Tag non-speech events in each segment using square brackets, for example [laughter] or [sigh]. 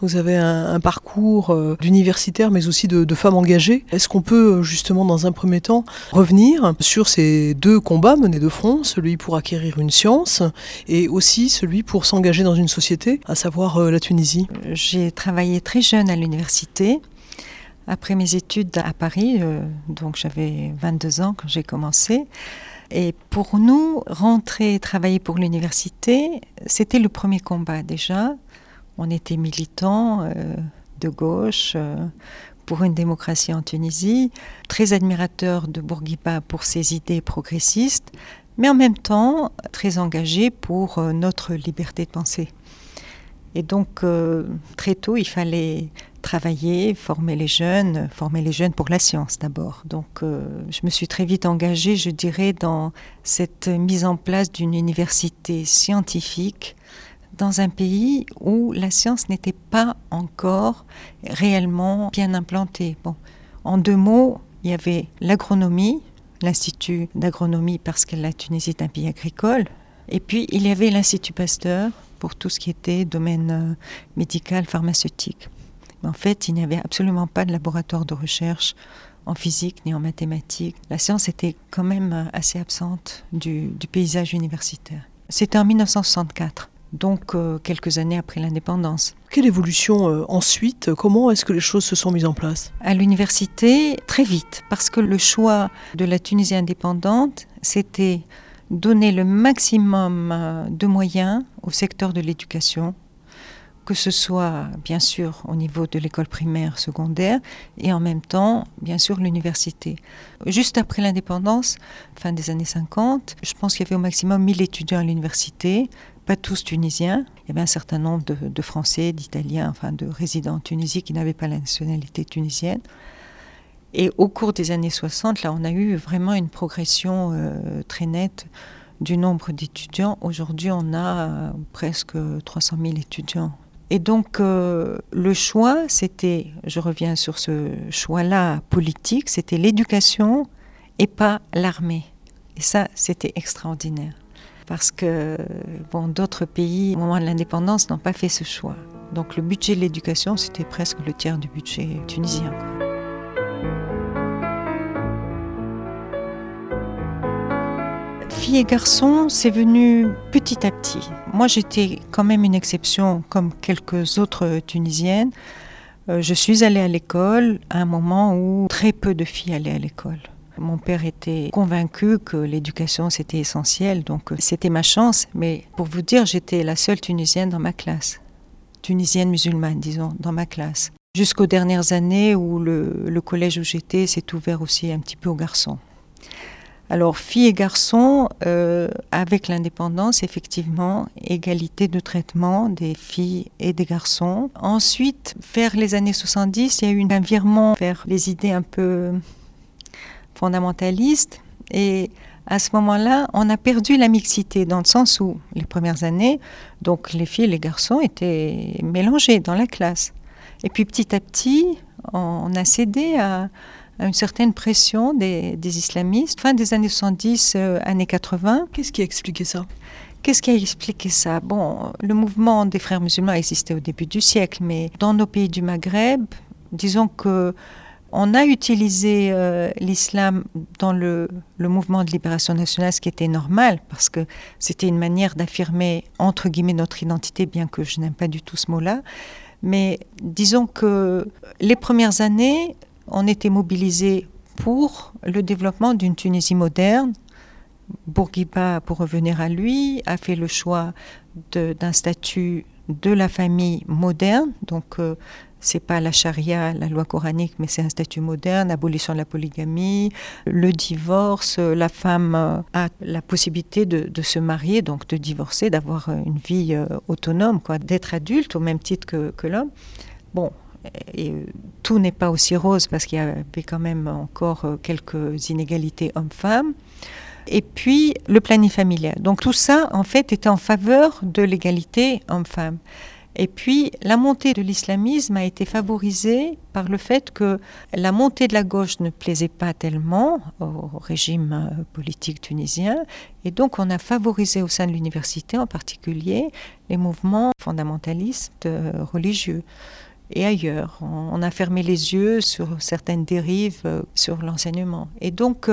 Vous avez un, parcours euh, d'universitaire mais aussi de, de femme engagée. Est-ce qu'on peut justement dans un premier temps revenir sur ces deux combats menés de front, celui pour acquérir une science et aussi celui pour s'engager dans une société, à savoir la Tunisie? J'ai travaillé très jeune à l'université. Après mes études à Paris, donc j'avais 22 ans quand j'ai commencé, et pour nous, rentrer et travailler pour l'université, c'était le premier combat déjà. On était militants euh, de gauche euh, pour une démocratie en Tunisie, très admirateurs de Bourguiba pour ses idées progressistes, mais en même temps très engagés pour euh, notre liberté de penser. Et donc, très tôt, il fallait travailler, former les jeunes, former les jeunes pour la science d'abord. Donc je me suis très vite engagée, je dirais, dans cette mise en place d'une université scientifique dans un pays où la science n'était pas encore réellement bien implantée. Bon, en deux mots, il y avait l'agronomie, l'Institut d'agronomie parce que la Tunisie est un pays agricole, et puis il y avait l'Institut Pasteur pour tout ce qui était domaine euh, médical, pharmaceutique en fait, il n'y avait absolument pas de laboratoire de recherche en physique ni en mathématiques. La science était quand même euh, assez absente du, paysage universitaire. C'était en 1964 donc euh, quelques années après l'indépendance. Quelle évolution euh, ensuite Comment est-ce que les choses se sont mises en place? À l'université, très vite, parce que le choix de la Tunisie indépendante, c'était donner le maximum de moyens au secteur de l'éducation, que ce soit bien sûr au niveau de l'école primaire, secondaire, et en même temps, bien sûr, l'université. Juste après l'indépendance, fin des années 50, je pense qu'il y avait au maximum 1000 étudiants à l'université, pas tous tunisiens. Il y avait un certain nombre de, Français, d'Italiens, enfin de résidents en Tunisie qui n'avaient pas la nationalité tunisienne. Et au cours des années 60, là, on a eu vraiment une progression euh, très nette du nombre d'étudiants. Aujourd'hui, on a euh, presque 300 000 étudiants et donc euh, le choix, c'était, je reviens sur ce choix-là politique, c'était l'éducation et pas l'armée. Et ça, c'était extraordinaire. Parce que bon, d'autres pays, au moment de l'indépendance, n'ont pas fait ce choix. Donc le budget de l'éducation, c'était presque le tiers du budget tunisien. Filles et garçons, c'est venu petit à petit. Moi, j'étais quand même une exception, comme quelques autres Tunisiennes. Euh, je suis allée à l'école à un moment où très peu de filles allaient à l'école. Mon père était convaincu que l'éducation c'était essentiel, donc euh, c'était ma chance. Mais pour vous dire, j'étais la seule Tunisienne dans ma classe, Tunisienne musulmane, disons, dans ma classe. Jusqu'aux dernières années où le, collège où j'étais s'est ouvert aussi un petit peu aux garçons. Alors, filles et garçons, euh, avec l'indépendance, effectivement, égalité de traitement des filles et des garçons. Ensuite, vers les années 70, il y a eu un virement vers les idées un peu fondamentalistes. Et à ce moment-là, on a perdu la mixité, dans le sens où, les premières années, donc les filles et les garçons étaient mélangés dans la classe. Et puis petit à petit, on a cédé à une certaine pression des, islamistes, fin des années 70, euh, années 80. Qu'est-ce qui a expliqué ça? Qu'est-ce qui a expliqué ça? Bon, le mouvement des frères musulmans existait au début du siècle, mais dans nos pays du Maghreb, disons que on a utilisé euh, l'islam dans le, mouvement de libération nationale, ce qui était normal, parce que c'était une manière d'affirmer, entre guillemets, notre identité, bien que je n'aime pas du tout ce mot-là. Mais disons que les premières années, on était mobilisé pour le développement d'une Tunisie moderne. Bourguiba, pour revenir à lui, a fait le choix d'un statut de la famille moderne, donc euh, c'est pas la charia, la loi coranique, mais c'est un statut moderne, abolition de la polygamie, le divorce, la femme a la possibilité de, se marier, donc de divorcer, d'avoir une vie euh, autonome, d'être adulte au même titre que, l'homme. Bon, tout n'est pas aussi rose parce qu'il y avait quand même encore euh, quelques inégalités hommes-femmes. Et puis le planning familial. Donc tout ça, en fait, était en faveur de l'égalité homme-femme. Et puis, la montée de l'islamisme a été favorisée par le fait que la montée de la gauche ne plaisait pas tellement au régime euh, politique tunisien. Et donc, on a favorisé au sein de l'université en particulier les mouvements fondamentalistes euh, religieux et ailleurs. On a fermé les yeux sur certaines dérives euh, sur l'enseignement. Et donc,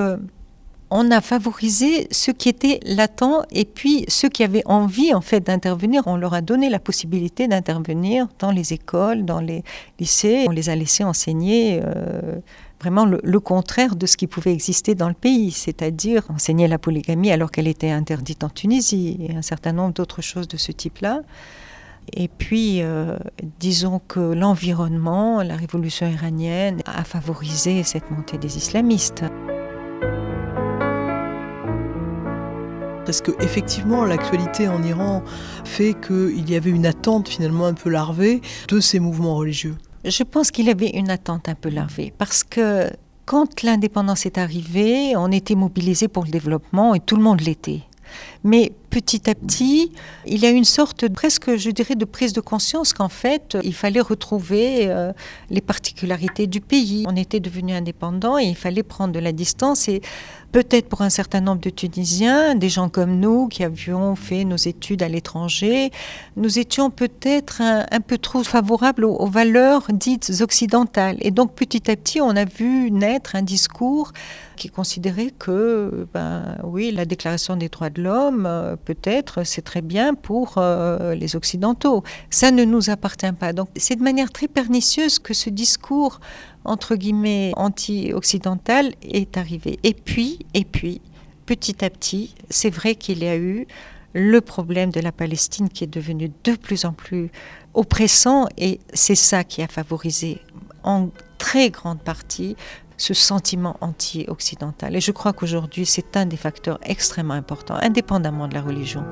on a favorisé ceux qui étaient latents et puis ceux qui avaient envie en fait d'intervenir, on leur a donné la possibilité d'intervenir dans les écoles, dans les lycées. On les a laissés enseigner euh, vraiment le, contraire de ce qui pouvait exister dans le pays, c'est-à-dire enseigner la polygamie alors qu'elle était interdite en Tunisie et un certain nombre d'autres choses de ce type-là. Et puis, euh, disons que l'environnement, la révolution iranienne a favorisé cette montée des islamistes. Est-ce que effectivement l'actualité en Iran fait qu'il y avait une attente finalement un peu larvée de ces mouvements religieux Je pense qu'il y avait une attente un peu larvée parce que quand l'indépendance est arrivée, on était mobilisé pour le développement et tout le monde l'était. Petit à petit, il y a une sorte presque, je dirais, de prise de conscience qu'en fait, il fallait retrouver euh, les particularités du pays. On était devenu indépendant et il fallait prendre de la distance et peut-être pour un certain nombre de Tunisiens, des gens comme nous qui avions fait nos études à l'étranger, nous étions peut-être un, peu trop favorables aux, valeurs dites occidentales. Et donc petit à petit, on a vu naître un discours qui considérait que, ben, oui, la Déclaration des droits de l'homme, euh, peut-être, c'est très bien pour euh, les Occidentaux. Ça ne nous appartient pas. Donc c'est de manière très pernicieuse que ce discours entre guillemets anti-occidental est arrivé. Et puis, et puis, petit à petit, c'est vrai qu'il y a eu le problème de la Palestine qui est devenu de plus en plus oppressant et c'est ça qui a favorisé en très grande partie ce sentiment anti-occidental. Et je crois qu'aujourd'hui, c'est un des facteurs extrêmement importants, indépendamment de la religion.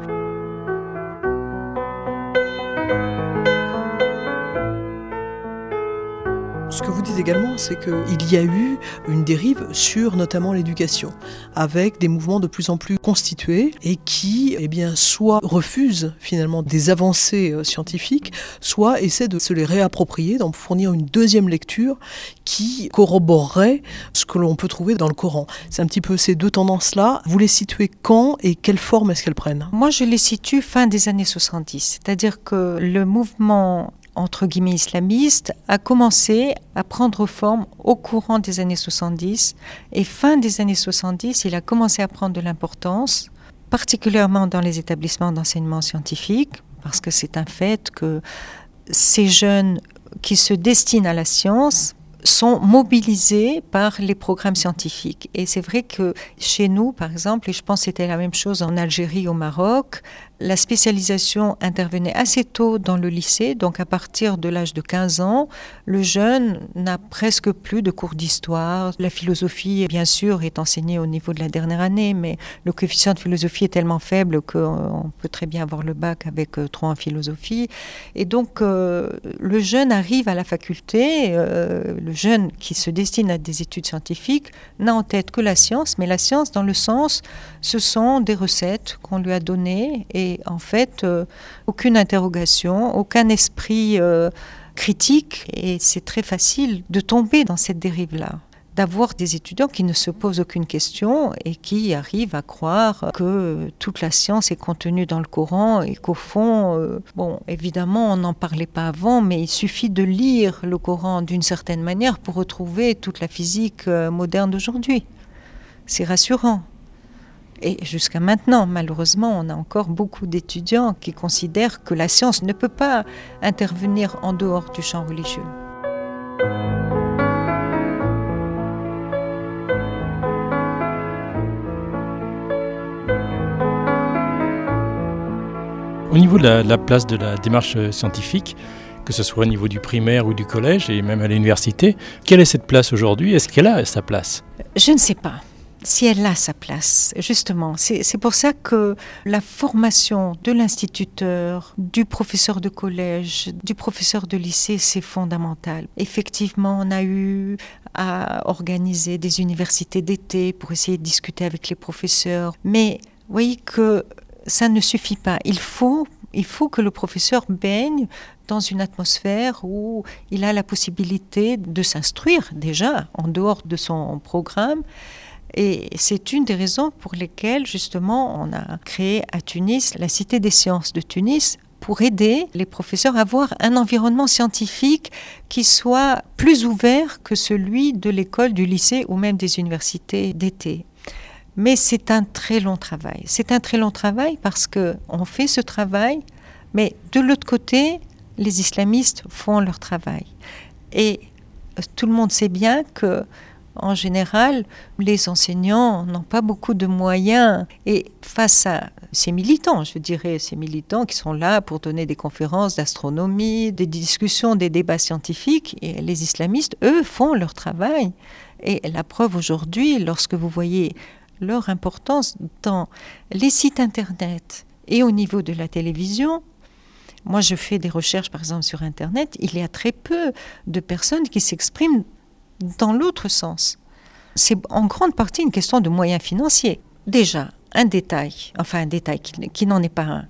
Ce que vous dites également, c'est qu'il y a eu une dérive sur notamment l'éducation, avec des mouvements de plus en plus constitués et qui, eh bien, soit refusent finalement des avancées euh, scientifiques, soit essaient de se les réapproprier, d'en fournir une deuxième lecture qui corroborerait ce que l'on peut trouver dans le Coran. C'est un petit peu ces deux tendances-là. Vous les situez quand et quelle forme est-ce qu'elles prennent? Moi, je les situe fin des années 70, c'est-à-dire que le mouvement entre guillemets islamiste a commencé à prendre forme au courant des années 70 et fin des années 70, il a commencé à prendre de l'importance, particulièrement dans les établissements d'enseignement scientifique, parce que c'est un fait que ces jeunes qui se destinent à la science sont mobilisés par les programmes scientifiques. Et c'est vrai que chez nous, par exemple, et je pense que c'était la même chose en Algérie, au Maroc, la spécialisation intervenait assez tôt dans le lycée, donc à partir de l'âge de 15 ans, le jeune n'a presque plus de cours d'histoire. La philosophie, bien sûr, est enseignée au niveau de la dernière année, mais le coefficient de philosophie est tellement faible qu'on peut très bien avoir le bac avec 3 euh, en philosophie. Et donc, euh, le jeune arrive à la faculté, euh, le jeune qui se destine à des études scientifiques n'a en tête que la science, mais la science dans le sens, ce sont des recettes qu'on lui a données et en fait euh, aucune interrogation, aucun esprit euh, critique et c'est très facile de tomber dans cette dérive-là d'avoir des étudiants qui ne se posent aucune question et qui arrivent à croire que toute la science est contenue dans le Coran et qu'au fond, euh, bon, évidemment, on n'en parlait pas avant, mais il suffit de lire le Coran d'une certaine manière pour retrouver toute la physique moderne d'aujourd'hui. C'est rassurant. Et jusqu'à maintenant, malheureusement, on a encore beaucoup d'étudiants qui considèrent que la science ne peut pas intervenir en dehors du champ religieux. Au niveau de la, place de la démarche scientifique, que ce soit au niveau du primaire ou du collège et même à l'université, quelle est cette place aujourd'hui? Est-ce qu'elle a sa place? Je ne sais pas si elle a sa place, justement. C'est pour ça que la formation de l'instituteur, du professeur de collège, du professeur de lycée, c'est fondamental. Effectivement, on a eu à organiser des universités d'été pour essayer de discuter avec les professeurs, mais vous voyez que ça ne suffit pas. Il faut Il faut que le professeur baigne dans une atmosphère où il a la possibilité de s'instruire déjà en dehors de son programme. Et c'est une des raisons pour lesquelles justement on a créé à Tunis la Cité des sciences de Tunis pour aider les professeurs à avoir un environnement scientifique qui soit plus ouvert que celui de l'école, du lycée ou même des universités d'été. Mais c'est un très long travail. C'est un très long travail parce que on fait ce travail, mais de l'autre côté, les islamistes font leur travail. Et tout le monde sait bien que en général, les enseignants n'ont pas beaucoup de moyens. Et face à ces militants, je dirais, ces militants qui sont là pour donner des conférences d'astronomie, des discussions, des débats scientifiques, et les islamistes, eux, font leur travail. Et la preuve aujourd'hui, lorsque vous voyez leur importance dans les sites Internet et au niveau de la télévision, moi, je fais des recherches, par exemple, sur Internet. Il y a très peu de personnes qui s'expriment dans l'autre sens. C'est en grande partie une question de moyens financiers. Déjà, un détail, enfin un détail qui, n'en est pas un.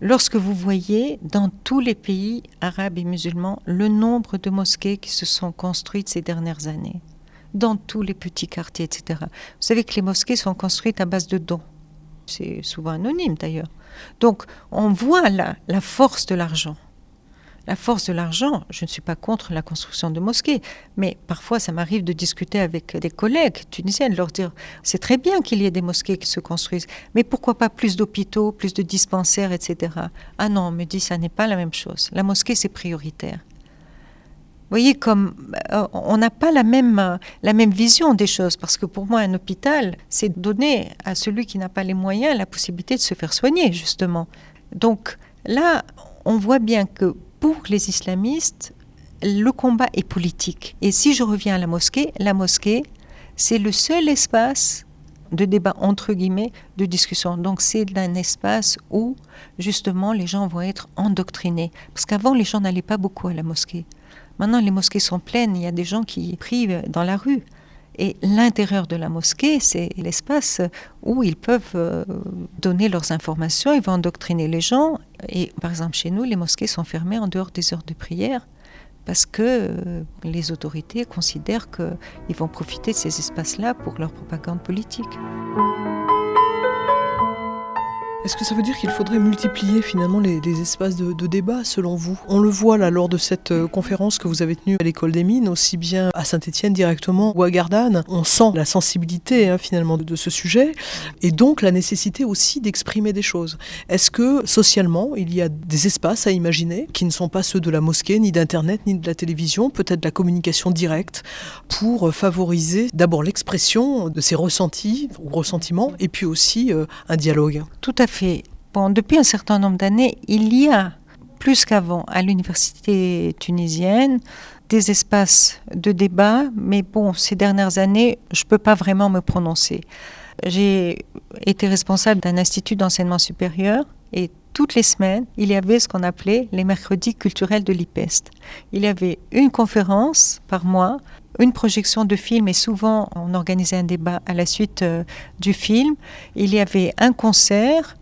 Lorsque vous voyez dans tous les pays arabes et musulmans le nombre de mosquées qui se sont construites ces dernières années, dans tous les petits quartiers, etc. Vous savez que les mosquées sont construites à base de dons. C'est souvent anonyme d'ailleurs. Donc on voit là la force de l'argent la force de l'argent. Je ne suis pas contre la construction de mosquées, mais parfois ça m'arrive de discuter avec des collègues tunisiens, de leur dire c'est très bien qu'il y ait des mosquées qui se construisent, mais pourquoi pas plus d'hôpitaux, plus de dispensaires, etc. Ah non, on me dit ça n'est pas la même chose. La mosquée c'est prioritaire. Vous voyez, comme euh, on n'a pas la même, la même vision des choses, parce que pour moi, un hôpital, c'est donner à celui qui n'a pas les moyens la possibilité de se faire soigner, justement. Donc là, on voit bien que pour les islamistes, le combat est politique. Et si je reviens à la mosquée, la mosquée, c'est le seul espace de débat, entre guillemets, de discussion. Donc c'est un espace où, justement, les gens vont être endoctrinés. Parce qu'avant, les gens n'allaient pas beaucoup à la mosquée. Maintenant, les mosquées sont pleines, il y a des gens qui prient dans la rue. Et l'intérieur de la mosquée, c'est l'espace où ils peuvent euh, donner leurs informations, ils vont endoctriner les gens. Et par exemple, chez nous, les mosquées sont fermées en dehors des heures de prière parce que euh, les autorités considèrent qu'ils vont profiter de ces espaces-là pour leur propagande politique. Est-ce que ça veut dire qu'il faudrait multiplier finalement les, espaces de, débat selon vous? On le voit là lors de cette euh, conférence que vous avez tenue à l'école des mines, aussi bien à Saint-Étienne directement ou à Gardanne. On sent la sensibilité hein, finalement de, ce sujet et donc la nécessité aussi d'exprimer des choses. Est-ce que socialement il y a des espaces à imaginer qui ne sont pas ceux de la mosquée, ni d'Internet, ni de la télévision, peut-être de la communication directe pour favoriser d'abord l'expression de ces ressentis ou ressentiments et puis aussi euh, un dialogue? Tout à fait Depuis un certain nombre d'années, il y a, plus qu'avant, à l'université tunisienne, des espaces de débat, mais bon, ces dernières années, je ne peux pas vraiment me prononcer. J'ai été responsable d'un institut d'enseignement supérieur et toutes les semaines, il y avait ce qu'on appelait les mercredis culturels de l'IPEST. Il y avait une conférence par mois, une projection de film et souvent on organisait un débat à la suite euh, du film. Il y avait un concert,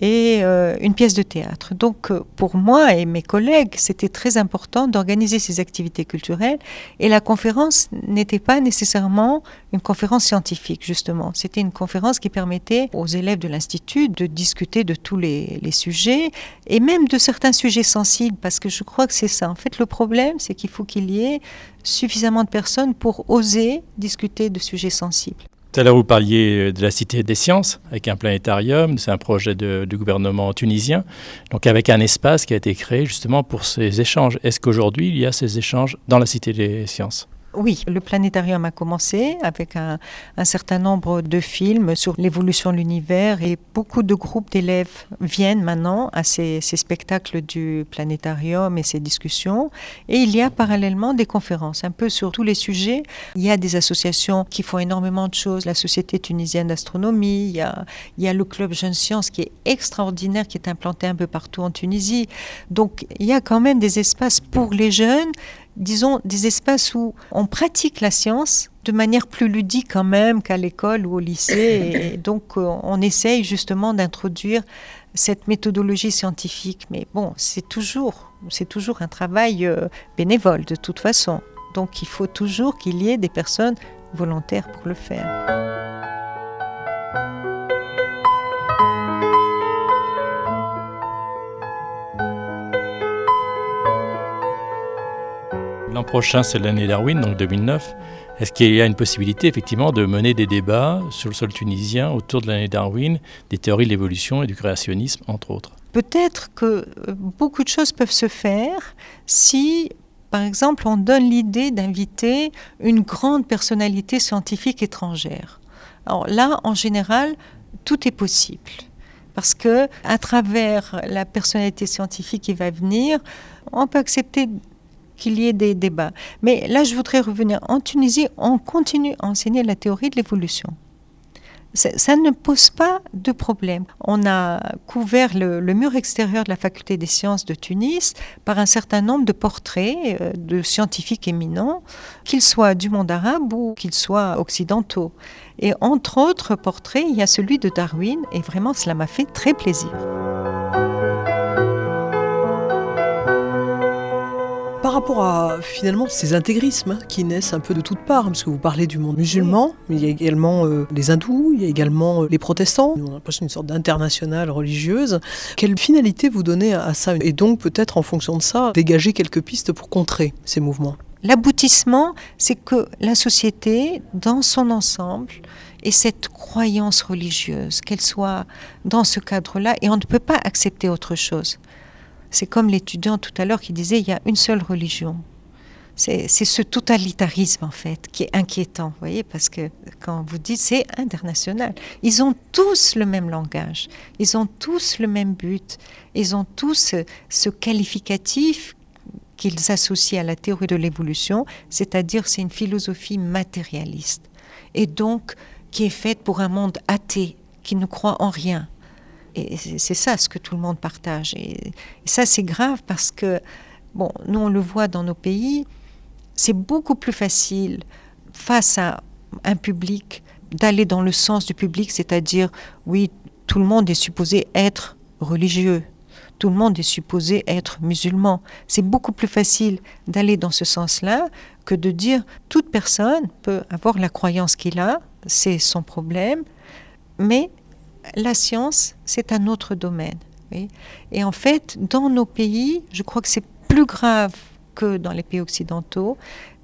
et euh, une pièce de théâtre. Donc euh, pour moi et mes collègues, c'était très important d'organiser ces activités culturelles et la conférence n'était pas nécessairement une conférence scientifique justement. C'était une conférence qui permettait aux élèves de l'Institut de discuter de tous les, les sujets et même de certains sujets sensibles parce que je crois que c'est ça. En fait le problème c'est qu'il faut qu'il y ait suffisamment de personnes pour oser discuter de sujets sensibles. Tout à l'heure, vous parliez de la Cité des Sciences avec un planétarium. C'est un projet du gouvernement tunisien, donc avec un espace qui a été créé justement pour ces échanges. Est-ce qu'aujourd'hui, il y a ces échanges dans la Cité des Sciences? Oui, le planétarium a commencé avec un, certain nombre de films sur l'évolution de l'univers et beaucoup de groupes d'élèves viennent maintenant à ces, spectacles du planétarium et ces discussions. Et il y a parallèlement des conférences un peu sur tous les sujets. Il y a des associations qui font énormément de choses, la Société tunisienne d'astronomie, il, il y a le Club Jeunes Sciences qui est extraordinaire, qui est implanté un peu partout en Tunisie. Donc il y a quand même des espaces pour les jeunes disons, des espaces où on pratique la science de manière plus ludique quand même qu'à l'école ou au lycée. [coughs] Et donc, euh, on essaye justement d'introduire cette méthodologie scientifique. Mais bon, c'est toujours, c'est toujours un travail euh, bénévole de toute façon. Donc il faut toujours qu'il y ait des personnes volontaires pour le faire. L'an prochain, c'est l'année Darwin, donc 2009. Est-ce qu'il y a une possibilité effectivement de mener des débats sur le sol tunisien autour de l'année Darwin, des théories de l'évolution et du créationnisme, entre autres? Peut-être que euh, beaucoup de choses peuvent se faire si, par exemple, on donne l'idée d'inviter une grande personnalité scientifique étrangère. Alors là, en général, tout est possible parce que à travers la personnalité scientifique qui va venir, on peut accepter qu'il y ait des débats. Mais là, je voudrais revenir. En Tunisie, on continue à enseigner la théorie de l'évolution. Ça, ne pose pas de problème. On a couvert le, mur extérieur de la faculté des sciences de Tunis par un certain nombre de portraits euh, de scientifiques éminents, qu'ils soient du monde arabe ou qu'ils soient occidentaux. Et entre autres portraits, il y a celui de Darwin, et vraiment cela m'a fait très plaisir. Par rapport à finalement ces intégrismes qui naissent un peu de toutes parts, parce que vous parlez du monde musulman, mais il y a également euh, les hindous, il y a également euh, les protestants, on a l'impression d'une sorte d'internationale religieuse. Quelle finalité vous donnez à ça? Et donc peut-être en fonction de ça, dégager quelques pistes pour contrer ces mouvements? L'aboutissement, c'est que la société, dans son ensemble, ait cette croyance religieuse, qu'elle soit dans ce cadre-là, et on ne peut pas accepter autre chose. C'est comme l'étudiant tout à l'heure qui disait il y a une seule religion. C'est ce totalitarisme en fait qui est inquiétant, vous voyez, parce que quand vous dites c'est international, ils ont tous le même langage, ils ont tous le même but, ils ont tous ce qualificatif qu'ils associent à la théorie de l'évolution, c'est-à-dire c'est une philosophie matérialiste et donc qui est faite pour un monde athée qui ne croit en rien. Et c'est ça ce que tout le monde partage. Et, ça, c'est grave parce que, bon, nous, on le voit dans nos pays, c'est beaucoup plus facile face à un public d'aller dans le sens du public, c'est-à-dire, oui, tout le monde est supposé être religieux, tout le monde est supposé être musulman. C'est beaucoup plus facile d'aller dans ce sens-là que de dire toute personne peut avoir la croyance qu'il a, c'est son problème, mais la science, c'est un autre domaine. Et en fait, dans nos pays, je crois que c'est plus grave que dans les pays occidentaux,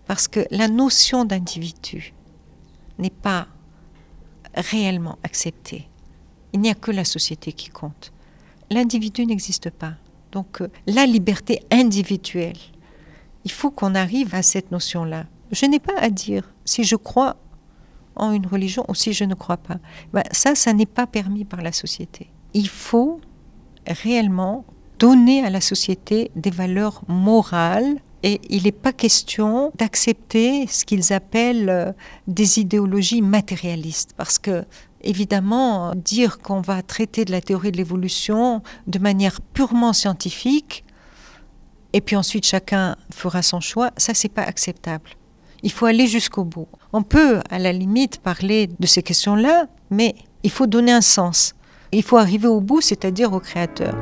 parce que la notion d'individu n'est pas réellement acceptée. Il n'y a que la société qui compte. L'individu n'existe pas. Donc euh, la liberté individuelle, il faut qu'on arrive à cette notion-là. Je n'ai pas à dire si je crois en une religion ou si je ne crois pas. Ben, ça, ça n'est pas permis par la société. Il faut réellement donner à la société des valeurs morales et il n'est pas question d'accepter ce qu'ils appellent euh, des idéologies matérialistes parce que évidemment dire qu'on va traiter de la théorie de l'évolution de manière purement scientifique et puis ensuite chacun fera son choix, ça c'est pas acceptable. Il faut aller jusqu'au bout. On peut, à la limite, parler de ces questions-là, mais il faut donner un sens. Il faut arriver au bout, c'est-à-dire au créateur.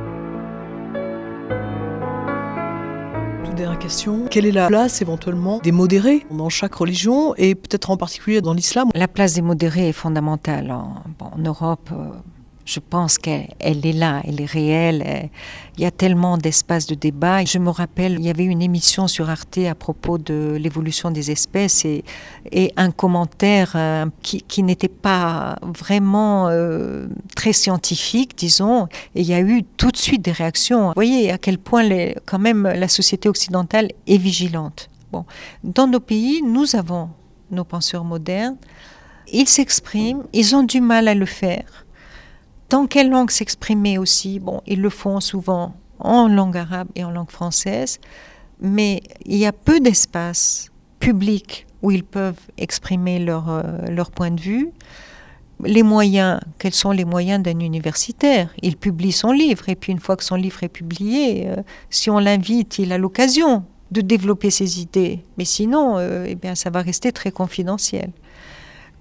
dernière question. Quelle est la place éventuellement des modérés dans chaque religion et peut-être en particulier dans l'islam? La place des modérés est fondamentale. En, en Europe, euh, je pense qu'elle est là, elle est réelle. Il y a tellement d'espaces de débat. Je me rappelle, il y avait une émission sur Arte à propos de l'évolution des espèces et, un commentaire euh, qui, n'était pas vraiment euh, très scientifique, disons. Et il y a eu tout de suite des réactions. Vous voyez à quel point quand même la société occidentale est vigilante. Bon, dans nos pays, nous avons nos penseurs modernes. Ils s'expriment, ils ont du mal à le faire dans quelle langue s'exprimer aussi Bon, ils le font souvent en langue arabe et en langue française, mais il y a peu d'espace public où ils peuvent exprimer leur, euh, leur point de vue. Les moyens, quels sont les moyens d'un universitaire? Il publie son livre, et puis une fois que son livre est publié, euh, si on l'invite, il a l'occasion de développer ses idées. Mais sinon, euh, eh bien, ça va rester très confidentiel.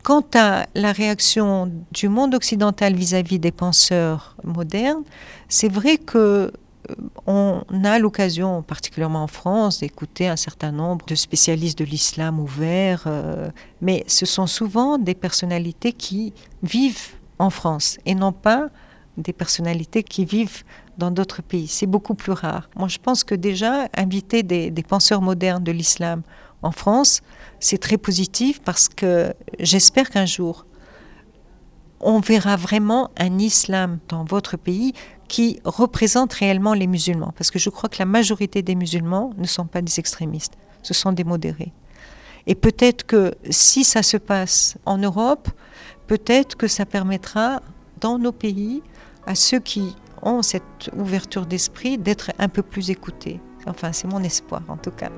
Quant à la réaction du monde occidental vis-à-vis des penseurs modernes, c'est vrai que euh, on a l'occasion, particulièrement en France, d'écouter un certain nombre de spécialistes de l'islam ouvert, euh, mais ce sont souvent des personnalités qui vivent en France et non pas des personnalités qui vivent dans d'autres pays. C'est beaucoup plus rare. Moi, je pense que déjà, inviter des penseurs modernes de l'islam en France, c'est très positif parce que j'espère qu'un jour, on verra vraiment un islam dans votre pays qui représente réellement les musulmans. Parce que je crois que la majorité des musulmans ne sont pas des extrémistes, ce sont des modérés. Et peut-être que si ça se passe en Europe, peut-être que ça permettra dans nos pays à ceux qui ont cette ouverture d'esprit d'être un peu plus écoutés. Enfin, c'est mon espoir en tout cas.